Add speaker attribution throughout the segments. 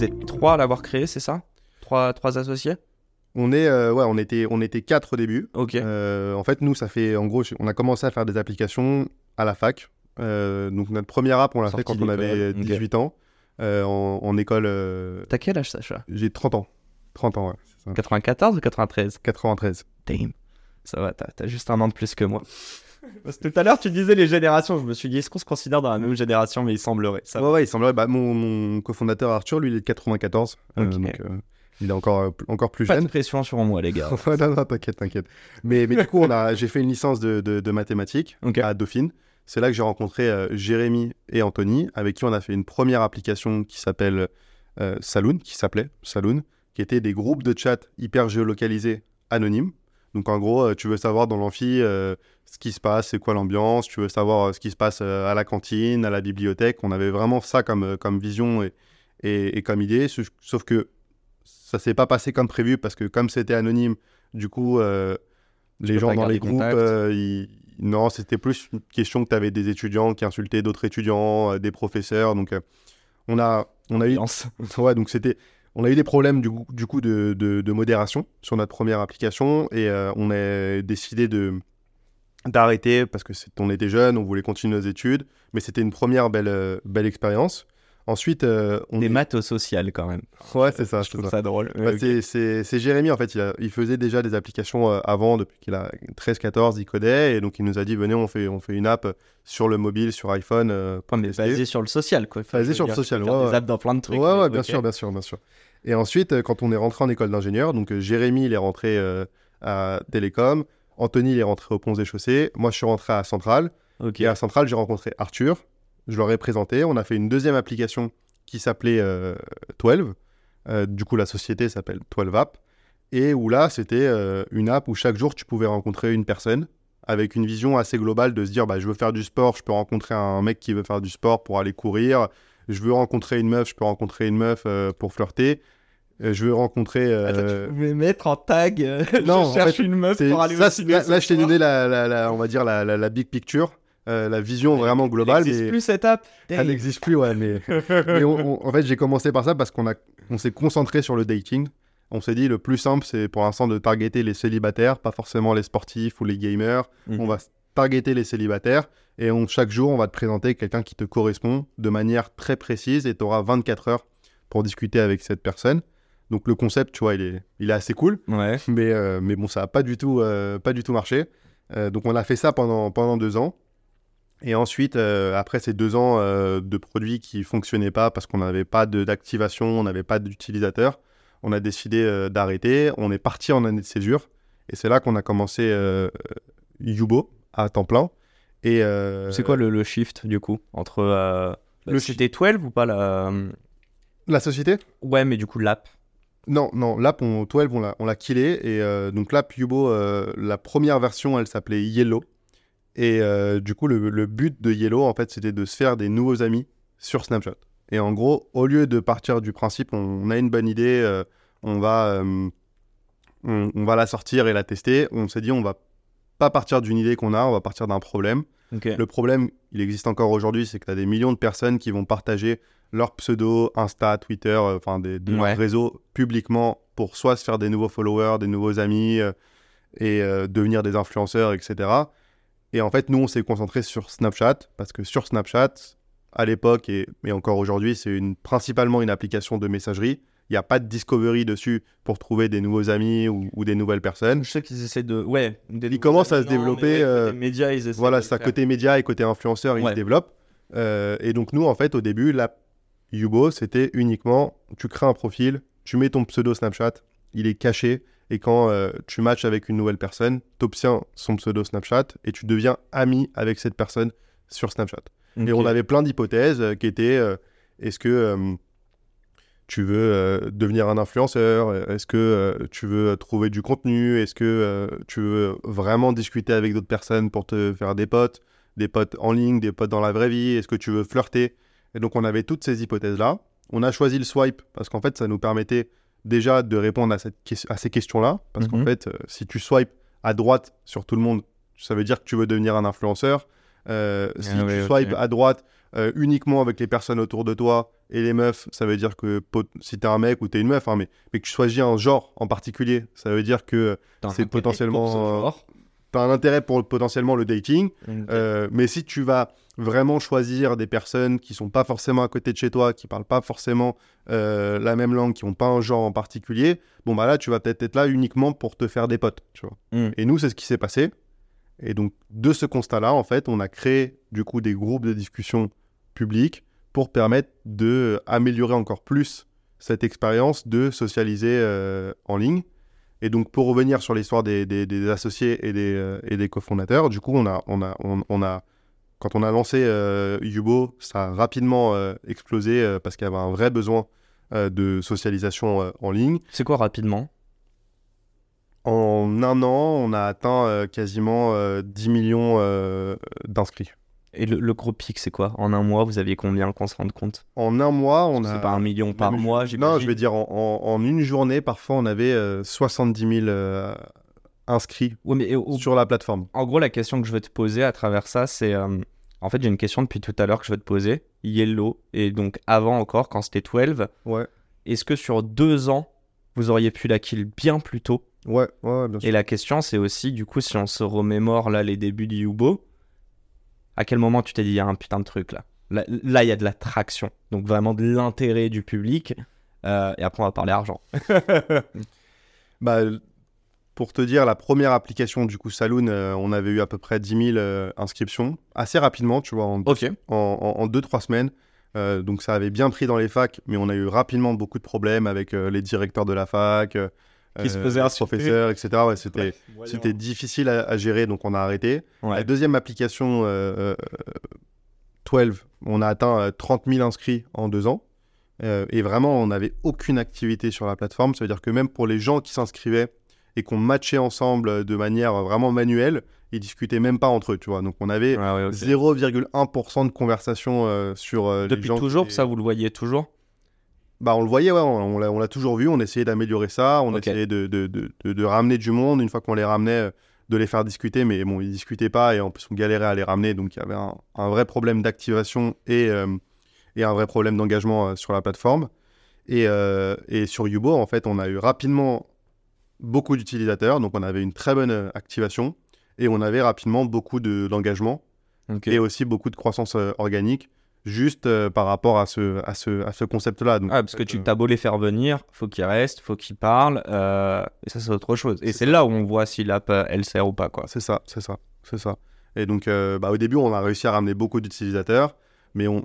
Speaker 1: Vous êtes trois à l'avoir créé, c'est ça? Trois, trois associés?
Speaker 2: On est, euh, ouais, on était, on était quatre au début.
Speaker 1: Ok.
Speaker 2: Euh, en fait, nous, ça fait, en gros, on a commencé à faire des applications à la fac. Euh, donc notre première app, on l'a fait quand on avait
Speaker 1: d'école, ok.
Speaker 2: 18 ans, euh, en, en école. euh,
Speaker 1: T'as quel âge, Sacha?
Speaker 2: J'ai 30 ans. 30 ans, ouais. ça.
Speaker 1: 94 ou 93
Speaker 2: 93.
Speaker 1: Damn. Ça va, t'as t'as juste un an de plus que moi. Parce que tout à l'heure, tu disais les générations. Je me suis dit, est-ce qu'on se considère dans la même génération? Mais il semblerait. Ça.
Speaker 2: Ouais, ouais, il semblerait. Bah, mon, mon cofondateur Arthur, lui, il est de 94. euh, donc, euh, il est encore, euh, encore plus
Speaker 1: Pas de
Speaker 2: jeune.
Speaker 1: pression sur moi, les gars.
Speaker 2: Ouais, non, non, t'inquiète, t'inquiète. Mais, mais du coup, on a, j'ai fait une licence de, de, de mathématiques à Dauphine. C'est là que j'ai rencontré euh, Jérémy et Anthony, avec qui on a fait une première application qui s'appelle Saloon, qui s'appelait Saloon, qui était des groupes de chat hyper géolocalisés anonymes. Donc en gros, euh, tu veux savoir dans l'amphi euh, ce qui se passe, c'est quoi l'ambiance, tu veux savoir euh, ce qui se passe à la cantine, à la bibliothèque. On avait vraiment ça comme, comme vision et, et, et comme idée, sauf- que ça s'est pas passé comme prévu parce que comme c'était anonyme, du coup, euh, les gens dans les groupes, euh, ils- non, c'était plus une question que tu avais des étudiants qui insultaient d'autres étudiants, des professeurs. Donc, on a, on a eu, ouais, donc c'était, on a eu des problèmes du, coup- de, modération sur notre première application et euh, on a décidé d'arrêter parce que on était jeunes, on voulait continuer nos études, mais c'était une première belle, euh, belle expérience. Ensuite, euh, on
Speaker 1: Des
Speaker 2: est-
Speaker 1: maths au social, quand même.
Speaker 2: Ouais, c'est ça.
Speaker 1: Je trouve
Speaker 2: ça.
Speaker 1: ça drôle.
Speaker 2: Bah, c'est- Jérémy, en fait, il, a- il faisait déjà des applications euh, avant, depuis qu'il a 13-14, il codait, et donc il nous a dit, venez, on fait, on fait une app sur le mobile, sur iPhone. euh, pour
Speaker 1: mais basé sur le social, quoi. Enfin,
Speaker 2: Basé sur le
Speaker 1: dire,
Speaker 2: social, ouais,
Speaker 1: des apps dans plein de trucs.
Speaker 2: ouais, ouais, bien sûr, bien sûr, bien sûr. Et ensuite, euh, quand on est rentré en école d'ingénieur, donc Jérémy, il est rentré euh, à Télécom, Anthony, il est rentré au Ponts et Chaussées, moi, je suis rentré à Centrale, et à Centrale, j'ai rencontré Arthur, je leur ai présenté, on a fait une deuxième application qui s'appelait euh, 12, Euh, du coup, la société s'appelle 12 App, et où là, c'était euh, une app où chaque jour, tu pouvais rencontrer une personne avec une vision assez globale de se dire, bah, je veux faire du sport, je peux rencontrer un mec qui veut faire du sport pour aller courir, je veux rencontrer une meuf, je peux rencontrer une meuf euh, pour flirter, Euh, je veux rencontrer... euh,
Speaker 1: Attends, tu pouvais mettre en tag. euh,
Speaker 2: Non,
Speaker 1: je
Speaker 2: en
Speaker 1: cherche
Speaker 2: fait,
Speaker 1: une meuf pour aller
Speaker 2: ça,
Speaker 1: au
Speaker 2: là, là, je t'ai donné la, la- la- on va dire la- la big picture, euh, la vision vraiment globale.
Speaker 1: Il n'existe
Speaker 2: mais
Speaker 1: plus cette app.
Speaker 2: Elle n'existe plus, ouais. Mais, mais on- on- en fait, j'ai commencé par ça parce qu'on a, on s'est concentré sur le dating. On s'est dit le plus simple, c'est pour l'instant de targeter les célibataires, pas forcément les sportifs ou les gamers.
Speaker 1: Mhm.
Speaker 2: On va targeter les célibataires et on, chaque jour, on va te présenter quelqu'un qui te correspond de manière très précise et tu auras 24 heures pour discuter avec cette personne. Donc le concept, tu vois, il est, il est assez cool.
Speaker 1: Ouais.
Speaker 2: Mais, euh, mais bon, ça n'a pas, du tout, euh, pas du tout marché. Donc on a fait ça pendant, pendant deux ans. Et ensuite, euh, après ces deux ans euh, de produits qui fonctionnaient pas parce qu'on n'avait pas d'activation, on n'avait pas d'utilisateurs, on a décidé euh, d'arrêter. On est parti en année de césure. Et c'est là qu'on a commencé Yubo à temps plein. Et,
Speaker 1: C'est quoi le, le shift du coup entre euh,
Speaker 2: Le
Speaker 1: c'était 12 ou pas la
Speaker 2: La société?
Speaker 1: Ouais, mais du coup l'app.
Speaker 2: Non, non, l'app, on, 12, on l'a, killé. Et donc, l'app Yubo, la première version, elle s'appelait Yellow. Et euh, du coup, le, le but de Yellow, en fait, c'était de se faire des nouveaux amis sur Snapchat. Et en gros, au lieu de partir du principe, on, on a une bonne idée, euh, on, va, euh, on, on va la sortir et la tester, on s'est dit, on va pas partir d'une idée qu'on a, on va partir d'un problème. Le problème, il existe encore aujourd'hui, c'est que tu as des millions de personnes qui vont partager leur pseudo, Insta, Twitter, enfin des, de leurs
Speaker 1: Ouais.
Speaker 2: réseaux publiquement pour soit se faire des nouveaux followers, des nouveaux amis et devenir des influenceurs, etc. Et en fait, nous, on s'est concentré sur Snapchat parce que sur Snapchat, à l'époque et, et encore aujourd'hui, c'est une, principalement une application de messagerie. Il n'y a pas de discovery dessus pour trouver des nouveaux amis ou, ou des nouvelles personnes.
Speaker 1: Je sais qu'ils essaient de. Ouais.
Speaker 2: Ils commencent à se développer, euh,
Speaker 1: Les médias, ils essaient
Speaker 2: Voilà,
Speaker 1: faire.
Speaker 2: côté média et côté influenceur, ils
Speaker 1: Ouais.
Speaker 2: se développent. Euh, et donc, nous, en fait, au début, la Yubo, c'était uniquement tu crées un profil, tu mets ton pseudo Snapchat, il est caché. Et quand euh, tu matches avec une nouvelle personne, tu obtiens son pseudo Snapchat et tu deviens ami avec cette personne sur Snapchat. Et on avait plein d'hypothèses euh, qui étaient euh, est-ce que tu veux devenir un influenceur Est-ce que tu veux trouver du contenu Est-ce que tu veux vraiment discuter avec d'autres personnes pour te faire des potes Des potes en ligne, des potes dans la vraie vie Est-ce que tu veux flirter? Et donc on avait toutes ces hypothèses-là. On a choisi le swipe parce qu'en fait ça nous permettait déjà de répondre à, cette à ces questions-là. Parce qu'en
Speaker 1: Mhm.
Speaker 2: fait, euh, si tu swipes à droite sur tout le monde, ça veut dire que tu veux devenir un influenceur. Euh, si
Speaker 1: Ah
Speaker 2: tu
Speaker 1: ouais,
Speaker 2: swipes à droite euh, uniquement avec les personnes autour de toi et les meufs, ça veut dire que si t'es un mec ou t'es une meuf, hein, mais, mais que tu choisis un genre en particulier, ça veut dire que C'est potentiellement, euh,
Speaker 1: genre.
Speaker 2: t'as un intérêt pour potentiellement le dating. Euh, mais si tu vas vraiment choisir des personnes qui sont pas forcément à côté de chez toi, qui parlent pas forcément euh, la même langue, qui ont pas un genre en particulier, bon bah là tu vas peut-être être là uniquement pour te faire des potes, tu vois.
Speaker 1: Mm.
Speaker 2: Et nous c'est ce qui s'est passé. Et donc de ce constat-là, en fait, on a créé du coup des groupes de discussion publics pour permettre de améliorer encore plus cette expérience de socialiser euh, en ligne. Et donc, pour revenir sur l'histoire des, des- des associés et des, euh, et des cofondateurs, du coup, on a, on a, on, on a, quand on a lancé euh, Yubo, ça a rapidement euh, explosé euh, parce qu'il y avait un vrai besoin de socialisation en ligne.
Speaker 1: C'est quoi rapidement?
Speaker 2: En un an, on a atteint quasiment euh, 10 millions d'inscrits.
Speaker 1: Et le, le gros pic, c'est quoi? En un mois, vous aviez combien qu'on se rende compte?
Speaker 2: En un mois, on a.
Speaker 1: C'est pas un million par
Speaker 2: Même-
Speaker 1: mois,
Speaker 2: Non, je veux dire, en, en- en une journée, parfois, on avait euh, 70 000 euh, inscrits
Speaker 1: Ouais, mais au-
Speaker 2: sur la plateforme.
Speaker 1: En gros, la question que je veux te poser à travers ça, c'est. euh, en fait, j'ai une question depuis tout à l'heure que je veux te poser. Yellow, et donc avant encore, quand c'était 12,
Speaker 2: Ouais,
Speaker 1: est-ce que sur deux ans, vous auriez pu la kill bien plus tôt?
Speaker 2: Ouais, ouais, ouais, bien sûr.
Speaker 1: Et la question, c'est aussi, du coup, si on se remémore là les débuts du Yubo, à quel moment tu t'es dit, il y a un putain de truc là Là, il y a de la traction. Donc vraiment de l'intérêt du public. Euh, et après, on va parler argent.
Speaker 2: Bah, pour te dire, la première application du coup Saloon, euh, on avait eu à peu près 10 000 euh, inscriptions assez rapidement, tu vois, en
Speaker 1: Ok.
Speaker 2: en 2-3 semaines. Euh, donc ça avait bien pris dans les facs, mais on a eu rapidement beaucoup de problèmes avec euh, les directeurs de la fac, euh,
Speaker 1: Qui se
Speaker 2: euh,
Speaker 1: faisaient
Speaker 2: les
Speaker 1: insulter.
Speaker 2: professeurs, etc. Ouais, c'était c'était difficile à, à gérer, donc on a arrêté. La deuxième application, euh, euh, 12, on a atteint euh, 30 000 inscrits en deux ans. Euh, et vraiment, on n'avait aucune activité sur la plateforme. Ça veut dire que même pour les gens qui s'inscrivaient et qu'on matchait ensemble euh, de manière euh, vraiment manuelle, ils discutaient même pas entre eux, tu vois. Donc on avait
Speaker 1: Ouais, ouais, ok.
Speaker 2: 0,1% de conversation euh, sur euh, les
Speaker 1: Depuis
Speaker 2: gens.
Speaker 1: toujours,
Speaker 2: qui-
Speaker 1: ça, vous le voyez toujours?
Speaker 2: Bah, on le voyait, ouais, on, on l'a- toujours vu. On essayait d'améliorer ça. On essayait de, de, de, de- de ramener du monde. Une fois qu'on les ramenait, euh, de les faire discuter. Mais bon, ils discutaient pas et en plus, on galérait à les ramener. Donc, il y avait un, un vrai problème d'activation et, euh, et un vrai problème d'engagement euh, sur la plateforme. Et, euh, et sur Yubo, en fait, on a eu rapidement beaucoup d'utilisateurs. Donc, on avait une très bonne activation et on avait rapidement beaucoup de- d'engagement et aussi beaucoup de croissance organique juste euh, par rapport à ce, à ce, à ce concept-là.
Speaker 1: Ah,
Speaker 2: en
Speaker 1: parce que tu
Speaker 2: euh,
Speaker 1: t'as beau les faire venir, faut qu'ils restent, faut qu'ils parlent, euh, et ça c'est autre chose. Et
Speaker 2: C'est
Speaker 1: là où on voit si l'app elle sert ou pas quoi.
Speaker 2: C'est ça, c'est ça, c'est ça. Et donc, euh, bah, au début, on a réussi à ramener beaucoup d'utilisateurs, mais on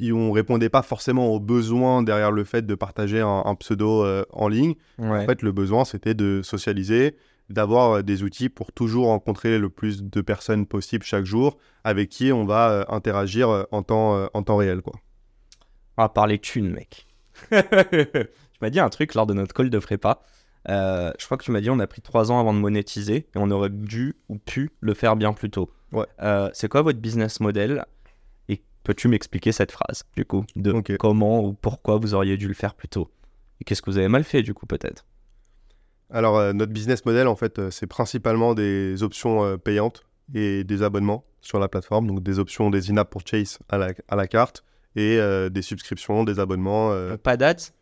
Speaker 2: on répondait pas forcément aux besoins derrière le fait de partager un, un pseudo en ligne.
Speaker 1: Ouais.
Speaker 2: En fait, le besoin, c'était de socialiser, d'avoir euh, des outils pour toujours rencontrer le plus de personnes possible chaque jour, avec qui on va euh, interagir euh, en temps, en temps réel, quoi.
Speaker 1: On va parler thunes, mec. tu m'as dit un truc lors de notre call de prépa. Euh, je crois que tu m'as dit on a pris trois ans avant de monétiser et on aurait dû ou pu le faire bien plus tôt.
Speaker 2: Ouais.
Speaker 1: Euh, c'est quoi votre business model? Et peux-tu m'expliquer cette phrase du coup de comment ou pourquoi vous auriez dû le faire plus tôt? Et qu'est-ce que vous avez mal fait du coup peut-être?
Speaker 2: Alors, euh, notre business model, en fait, euh, c'est principalement des options euh, payantes et des abonnements sur la plateforme. Donc, des options des in-app purchase à la, à la carte et des subscriptions, des abonnements.
Speaker 1: Pas d'ads?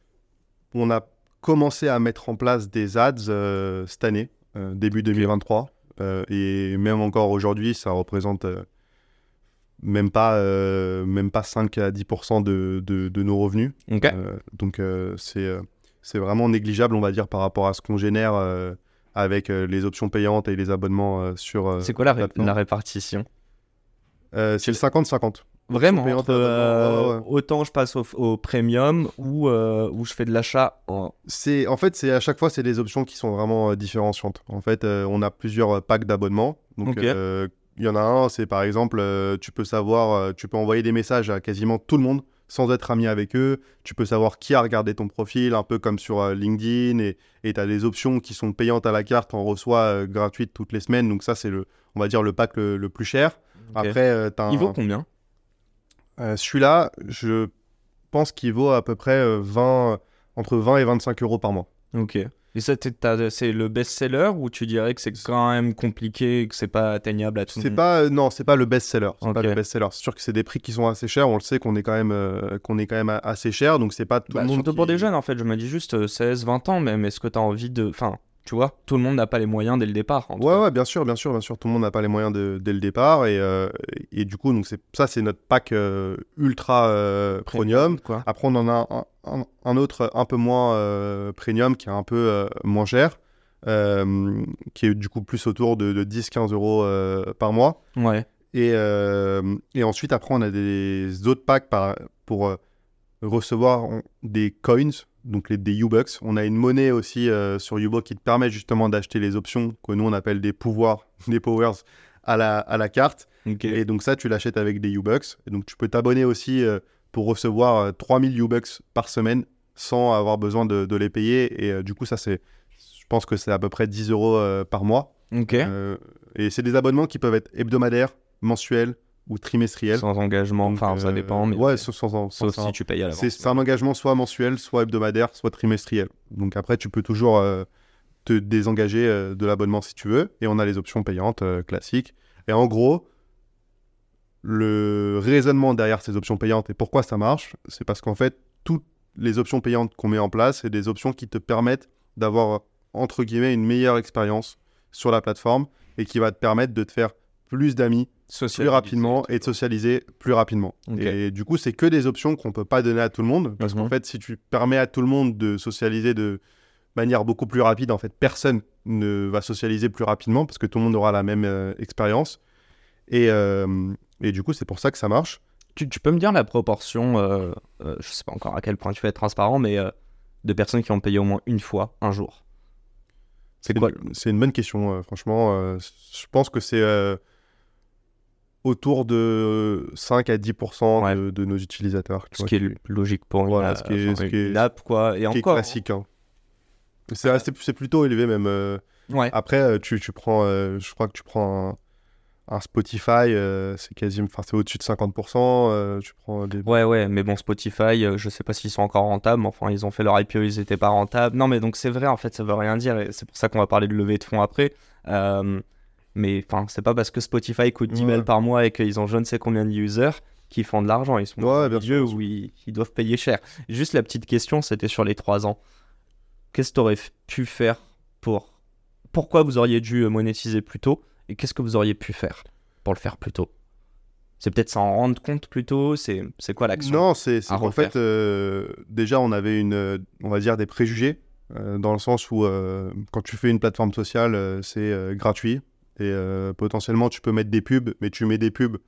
Speaker 2: On a commencé à mettre en place des ads cette année, début 2023. Euh, et même encore aujourd'hui, ça représente même, pas, même pas 5 à 10% de, de, de nos revenus. Donc c'est c'est vraiment négligeable, on va dire, par rapport à ce qu'on génère euh, avec euh, les options payantes et les abonnements euh, sur.
Speaker 1: c'est quoi la, ré- la répartition?
Speaker 2: C'est le 50-50.
Speaker 1: Vraiment, entre, euh,
Speaker 2: ouais,
Speaker 1: autant je passe au, au premium ou euh, je fais de l'achat en...
Speaker 2: C'est en fait, c'est à chaque fois, c'est des options qui sont vraiment euh, différenciantes. En fait, on a plusieurs packs d'abonnements. Donc, il y en a un, c'est par exemple, tu peux savoir, tu peux envoyer des messages à quasiment tout le monde sans être ami avec eux. Tu peux savoir qui a regardé ton profil, un peu comme sur euh, LinkedIn. Et tu as des options qui sont payantes à la carte, on reçoit euh, gratuites toutes les semaines. Donc ça, c'est le, on va dire, le pack le, le plus cher. Après, euh, t'as
Speaker 1: Il vaut combien?
Speaker 2: Euh, celui-là, je pense qu'il vaut à peu près euh, 20, entre 20 et 25 euros par mois.
Speaker 1: Ok. Et ça, c'est le best-seller ou tu dirais que c'est quand même compliqué et que c'est pas atteignable à tout le monde?
Speaker 2: pas, euh, non, c'est pas le best-seller. C'est pas le best-seller. C'est sûr que c'est des prix qui sont assez chers. On le sait qu'on est quand même, euh, qu'on est quand même assez cher. Donc c'est pas tout
Speaker 1: Bah,
Speaker 2: le monde.
Speaker 1: surtout
Speaker 2: qui-
Speaker 1: pour des jeunes, en fait. Je me dis juste euh, 16, 20 ans même. Est-ce que t'as envie de. Enfin, tu vois, tout le monde n'a pas les moyens dès le départ. en tout
Speaker 2: Ouais,
Speaker 1: cas.
Speaker 2: ouais, bien sûr, bien sûr, bien sûr. Tout le monde n'a pas les moyens de- dès le départ. Et, euh, et du coup, donc ça, c'est notre pack euh, ultra euh, premium.
Speaker 1: Quoi.
Speaker 2: Après, on en a un, un- un autre un peu moins premium qui est un peu moins cher, qui est du coup plus autour de, de 10-15 euros par mois.
Speaker 1: Ouais.
Speaker 2: Et, et ensuite, après, on a des autres packs par- pour recevoir des coins, donc les, des U-Bucks. On a une monnaie aussi euh, sur Ubo qui te permet justement d'acheter les options que nous, on appelle des pouvoirs, des powers à la, à la carte. Et donc ça, tu l'achètes avec des U-Bucks. Et donc tu peux t'abonner aussi euh, pour recevoir euh, 3000 U-Bucks par semaine sans avoir besoin de, de les payer. Et euh, du coup, ça, c'est, je pense que c'est à peu près 10 euros euh, par mois. Euh, et c'est des abonnements qui peuvent être hebdomadaires, mensuels ou trimestriels.
Speaker 1: Sans engagement.
Speaker 2: Donc,
Speaker 1: Enfin, ça
Speaker 2: euh,
Speaker 1: dépend. Mais
Speaker 2: ouais,
Speaker 1: ok.
Speaker 2: sans, sans,
Speaker 1: Sauf si tu payes à l'avance.
Speaker 2: c'est c'est un engagement soit mensuel, soit hebdomadaire, soit trimestriel. Donc après, tu peux toujours euh, te désengager euh, de l'abonnement si tu veux. Et on a les options payantes classiques. Et en gros, le raisonnement derrière ces options payantes et pourquoi ça marche, c'est parce qu'en fait, toutes les options payantes qu'on met en place, c'est des options qui te permettent d'avoir, entre guillemets, une meilleure expérience sur la plateforme et qui va te permettre de te faire plus d'amis plus rapidement et de socialiser plus rapidement. Et du coup, c'est que des options qu'on peut pas donner à tout le monde. Parce qu'en fait, si tu permets à tout le monde de socialiser de manière beaucoup plus rapide, en fait, personne ne va socialiser plus rapidement parce que tout le monde aura la même euh, expérience. Et, euh, et du coup, c'est pour ça que ça marche.
Speaker 1: Tu, tu peux me dire la proportion, euh, je sais pas encore à quel point tu vas être transparent, mais de personnes qui ont payé au moins une fois, un jour? C'est quoi
Speaker 2: une- C'est une bonne question, franchement. je pense que c'est autour de 5 à 10%
Speaker 1: Ouais.
Speaker 2: de, de nos utilisateurs.
Speaker 1: Ce
Speaker 2: vois,
Speaker 1: qui est logique pour
Speaker 2: Voilà,
Speaker 1: euh,
Speaker 2: ce qui est-
Speaker 1: enfin,
Speaker 2: ce qui est-
Speaker 1: une app, quoi. Et
Speaker 2: qui est
Speaker 1: encore.
Speaker 2: classique. hein. C'est assez- c'est plutôt élevé même. euh,
Speaker 1: Ouais.
Speaker 2: Après, euh, tu, tu prends, euh, je crois que tu prends un, un Spotify, euh, c'est quasiment, enfin c'est au-dessus de 50%. euh, tu prends des.
Speaker 1: Ouais, ouais, mais bon, Spotify, euh, je sais pas s'ils sont encore rentables, mais enfin, ils ont fait leur IPO, ils étaient pas rentables. Non, mais donc c'est vrai, en fait, ça veut rien dire, et c'est pour ça qu'on va parler de levée de fonds après. Euh, mais enfin, c'est pas parce que Spotify coûte 10
Speaker 2: Ouais.
Speaker 1: balles par mois et qu'ils ont je ne sais combien de users qu'ils font de l'argent. Ils sont
Speaker 2: Ouais, bien sûr,
Speaker 1: où ils, ils doivent payer cher. Juste la petite question, c'était sur les 3 ans. Qu'est-ce que tu aurais pu faire pour. Pourquoi vous auriez dû euh, monétiser plus tôt et qu'est-ce que vous auriez pu faire pour le faire plus tôt? C'est peut-être s'en rendre compte plus tôt C'est c'est quoi l'action
Speaker 2: Non, c'est c'est
Speaker 1: à
Speaker 2: qu'en
Speaker 1: refaire?
Speaker 2: fait, euh, déjà, on avait une, on va dire, des préjugés, euh, dans le sens où euh, quand tu fais une plateforme sociale, c'est gratuit. Et euh, potentiellement, tu peux mettre des pubs, mais tu mets des pubs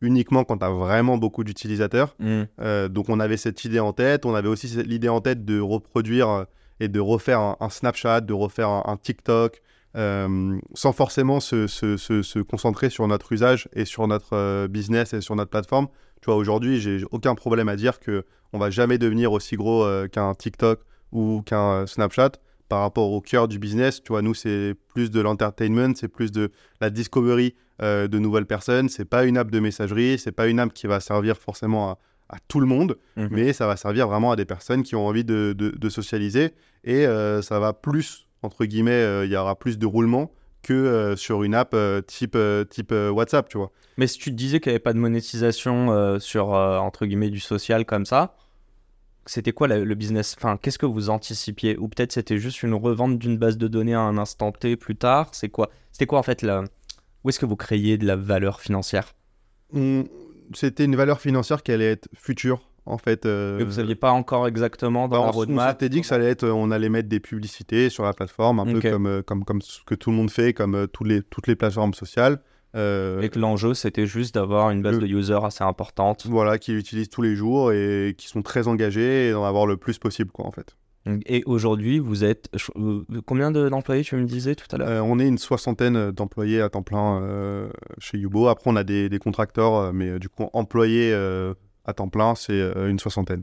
Speaker 2: uniquement quand tu as vraiment beaucoup d'utilisateurs.
Speaker 1: Hmm.
Speaker 2: Euh, donc on avait cette idée en tête, on avait aussi l'idée en tête de reproduire euh, et de refaire un, un Snapchat, de refaire un, un TikTok, euh, sans forcément se, se- se- se concentrer sur notre usage et sur notre business et sur notre plateforme. Tu vois, aujourd'hui, j'ai aucun problème à dire que on va jamais devenir aussi gros euh, qu'un TikTok ou qu'un Snapchat par rapport au cœur du business. Tu vois, nous, c'est plus de l'entertainment, c'est plus de la discovery euh, de nouvelles personnes. C'est pas une app de messagerie, c'est pas une app qui va servir forcément à, à tout le monde,
Speaker 1: Mhm.
Speaker 2: mais ça va servir vraiment à des personnes qui ont envie de, de- de socialiser et euh, ça va plus, entre guillemets, euh, il y aura plus de roulement que euh, sur une app type, type WhatsApp, tu vois.
Speaker 1: Mais si tu te disais qu'il n'y avait pas de monétisation sur, entre guillemets, du social comme ça, c'était quoi la- le business Enfin, qu'est-ce que vous anticipiez? Ou peut-être c'était juste une revente d'une base de données à un instant T plus tard? C'est quoi C'était quoi en fait la... Où est-ce que vous créiez de la valeur financière?
Speaker 2: On- C'était une valeur financière qui allait être future, en fait. euh,
Speaker 1: Que vous saviez pas encore exactement dans
Speaker 2: Bah,
Speaker 1: la
Speaker 2: on, on
Speaker 1: roadmap
Speaker 2: s'était dit que ça allait être, on allait mettre des publicités sur la plateforme, un peu comme, euh, comme, comme ce que tout le monde fait, comme euh, tous les, toutes les plateformes sociales. Euh,
Speaker 1: Et que l'enjeu c'était juste d'avoir une base
Speaker 2: Le-
Speaker 1: de users assez importante.
Speaker 2: voilà, qui l'utilisent tous les jours et qui sont très engagés et d'en avoir le plus possible, quoi, en fait.
Speaker 1: Et aujourd'hui, vous êtes. euh, Combien de- d'employés tu me disais tout à l'heure?
Speaker 2: Euh, on est une soixantaine d'employés à temps plein euh, chez Yubo. Après, on a des, des contracteurs, mais du coup, employés À temps plein, c'est une soixantaine.